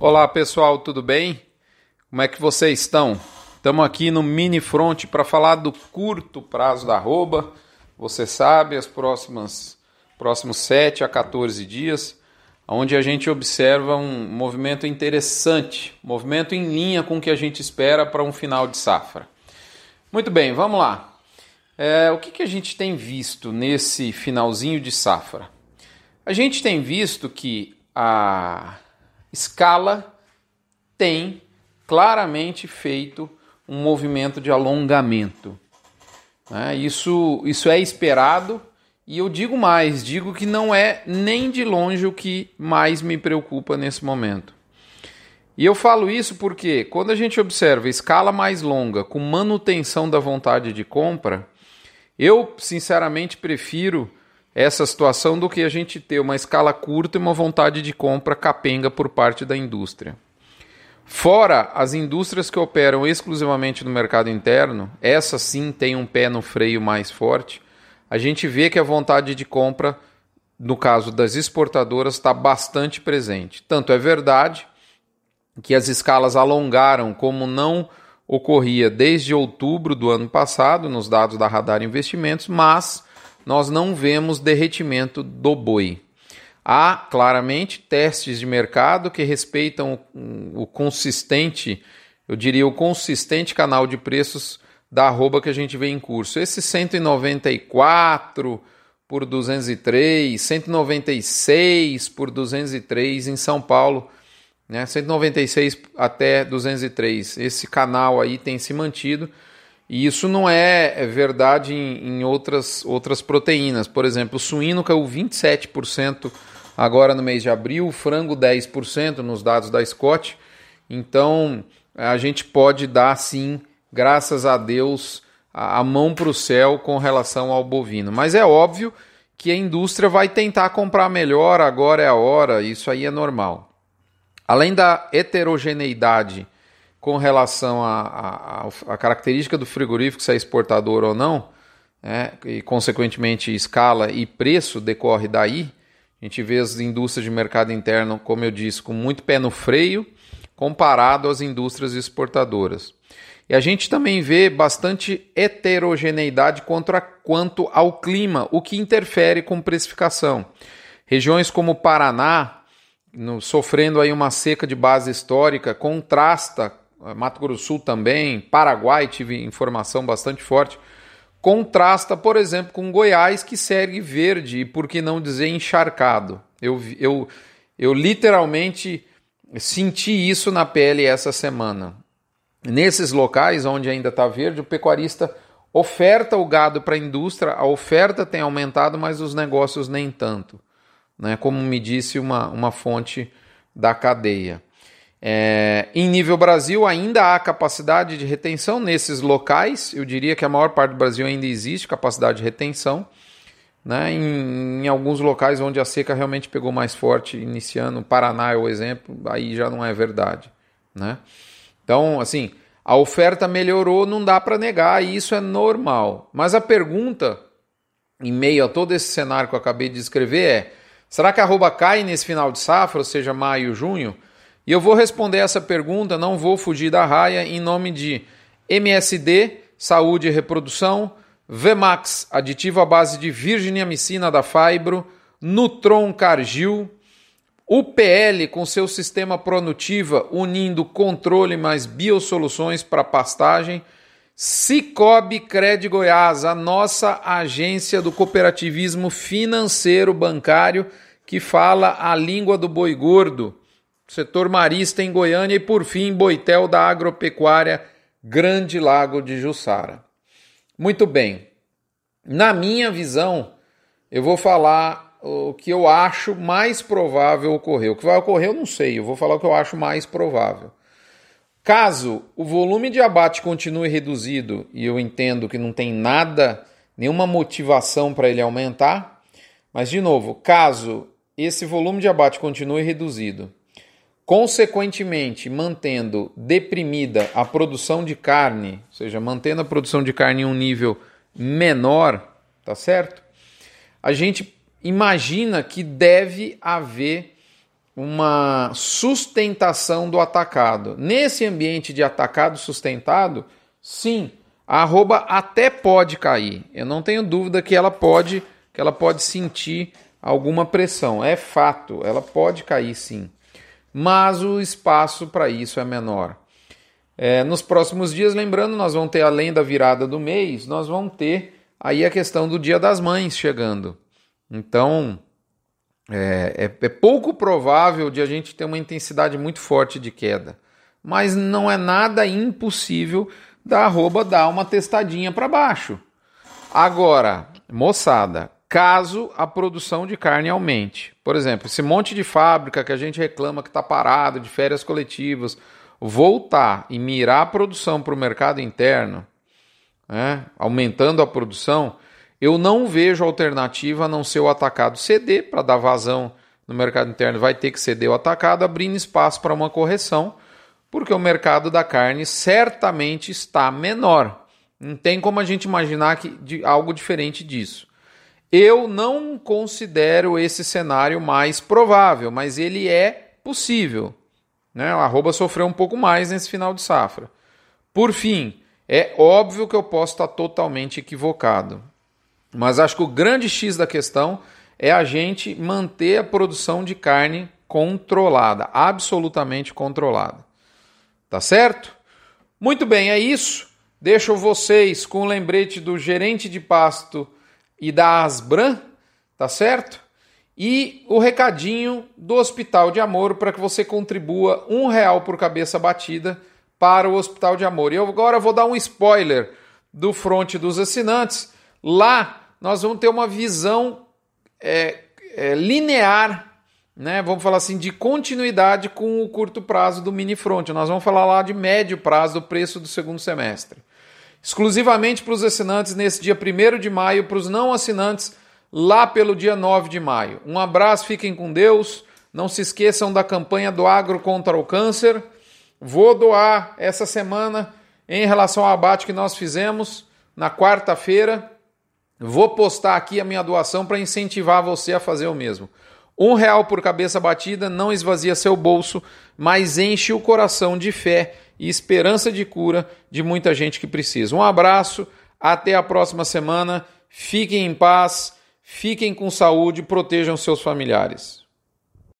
Olá pessoal, tudo bem? Como é que vocês estão? Estamos aqui no Mini Front para falar do curto prazo da arroba. Você sabe, as próximas próximos 7 a 14 dias, onde a gente observa um movimento interessante, movimento em linha com o que a gente espera para um final de safra. Muito bem, vamos lá. É, o que, que a gente tem visto nesse finalzinho de safra? A gente tem visto que a Scala tem claramente feito um movimento de alongamento. Né? Isso, isso é esperado e eu digo mais: digo que não é nem de longe o que mais me preocupa nesse momento. E eu falo isso porque quando a gente observa escala mais longa com manutenção da vontade de compra, eu sinceramente prefiro essa situação do que a gente ter uma escala curta e uma vontade de compra capenga por parte da indústria. Fora as indústrias que operam exclusivamente no mercado interno, essa sim tem um pé no freio mais forte. A gente vê que a vontade de compra, no caso das exportadoras, está bastante presente. Tanto é verdade que as escalas alongaram como não ocorria desde outubro do ano passado, nos dados da Radar Investimentos, mas nós não vemos derretimento do boi. Há claramente testes de mercado que respeitam o, o consistente, eu diria, o consistente canal de preços da arroba que a gente vê em curso. Esse 194 por 203, 196 por 203 em São Paulo, né? 196 até 203. Esse canal aí tem se mantido e isso não é, é verdade em, em, outras, outras proteínas. Por exemplo, o suíno caiu 27% agora no mês de abril, o frango 10% nos dados da Scott. Então a gente pode dar sim, graças a Deus, a, a mão para o céu com relação ao bovino. Mas é óbvio que a indústria vai tentar comprar melhor, agora é a hora, isso aí é normal. Além da heterogeneidade com relação à característica do frigorífico, se é exportador ou não, né, e consequentemente escala e preço decorre daí. A gente vê as indústrias de mercado interno, como eu disse, com muito pé no freio, comparado às indústrias exportadoras. E a gente também vê bastante heterogeneidade quanto, a, quanto ao clima, o que interfere com precificação. Regiões como Paraná, no, sofrendo aí uma seca de base histórica, contrasta Mato Grosso do Sul também, Paraguai tive informação bastante forte. Contrasta, por exemplo, com Goiás, que segue verde e, por que não dizer, encharcado. Eu, eu, eu literalmente senti isso na pele essa semana. Nesses locais onde ainda está verde, o pecuarista oferta o gado para a indústria, a oferta tem aumentado, mas os negócios nem tanto. Né? Como me disse uma, uma fonte da cadeia. É, em nível Brasil, ainda há capacidade de retenção nesses locais. Eu diria que a maior parte do Brasil ainda existe capacidade de retenção. Né? Em, em, alguns locais onde a seca realmente pegou mais forte, iniciando, Paraná é o exemplo, aí já não é verdade. Né? Então, assim, a oferta melhorou, não dá para negar, e isso é normal. Mas a pergunta, em meio a todo esse cenário que eu acabei de descrever, é: será que a arroba cai nesse final de safra, ou seja, maio, junho? E eu vou responder essa pergunta, não vou fugir da raia, em nome de MSD, Saúde e Reprodução, Vemax, aditivo à base de virginiamicina da Fibro, Nutron Cargil, UPL com seu sistema Pronutiva, unindo controle mais biosoluções para pastagem, Cicobi Cred Goiás, a nossa agência do cooperativismo financeiro bancário que fala a língua do boi gordo setor marista em Goiânia e, por fim, Boitel da Agropecuária Grande Lago de Jussara. Muito bem. Na minha visão, eu vou falar o que eu acho mais provável ocorrer. O que vai ocorrer eu não sei, eu vou falar o que eu acho mais provável. Caso o volume de abate continue reduzido, e eu entendo que não tem nada, nenhuma motivação para ele aumentar, mas de novo, caso esse volume de abate continue reduzido consequentemente mantendo deprimida a produção de carne, ou seja, mantendo a produção de carne em um nível menor, tá certo? A gente imagina que deve haver uma sustentação do atacado. Nesse ambiente de atacado sustentado, sim, a arroba até pode cair. Eu não tenho dúvida que ela pode, que ela pode sentir alguma pressão. É fato, ela pode cair sim. Mas o espaço para isso é menor. É, nos próximos dias, lembrando, nós vamos ter, além da virada do mês, nós vamos ter aí a questão do Dia das Mães chegando. Então, é, é, é, pouco provável de a gente ter uma intensidade muito forte de queda. Mas não é nada impossível da arroba dar uma testadinha para baixo. Agora, moçada, caso a produção de carne aumente. Por exemplo, esse monte de fábrica que a gente reclama que está parado, de férias coletivas, voltar e mirar a produção para o mercado interno, né, aumentando a produção, eu não vejo alternativa a não ser o atacado ceder para dar vazão no mercado interno. Vai ter que ceder o atacado, abrindo espaço para uma correção, porque o mercado da carne certamente está menor. Não tem como a gente imaginar que, de, algo diferente disso. Eu não considero esse cenário mais provável, mas ele é possível. Né? A arroba sofreu um pouco mais nesse final de safra. Por fim, é óbvio que eu posso estar totalmente equivocado. Mas acho que o grande X da questão é a gente manter a produção de carne controlada, absolutamente controlada. Tá certo? Muito bem, é isso. Deixo vocês com o lembrete do gerente de pasto e da Asbran, tá certo? E o recadinho do Hospital de Amor para que você contribua um real por cabeça batida para o Hospital de Amor. E eu agora vou dar um spoiler do fronte dos assinantes Lá nós vamos ter uma visão é, é, linear, né? vamos falar assim, de continuidade com o curto prazo do mini front. Nós vamos falar lá de médio prazo do preço do segundo semestre. Exclusivamente para os assinantes nesse dia 1 de maio, para os não assinantes lá pelo dia 9 de maio. Um abraço, fiquem com Deus. Não se esqueçam da campanha do Agro contra o Câncer. Vou doar essa semana em relação ao abate que nós fizemos na quarta-feira Vou postar aqui a minha doação para incentivar você a fazer o mesmo. Um real por cabeça batida não esvazia seu bolso, mas enche o coração de fé e esperança de cura de muita gente que precisa. Um abraço, até a próxima semana. Fiquem em paz, fiquem com saúde, protejam seus familiares.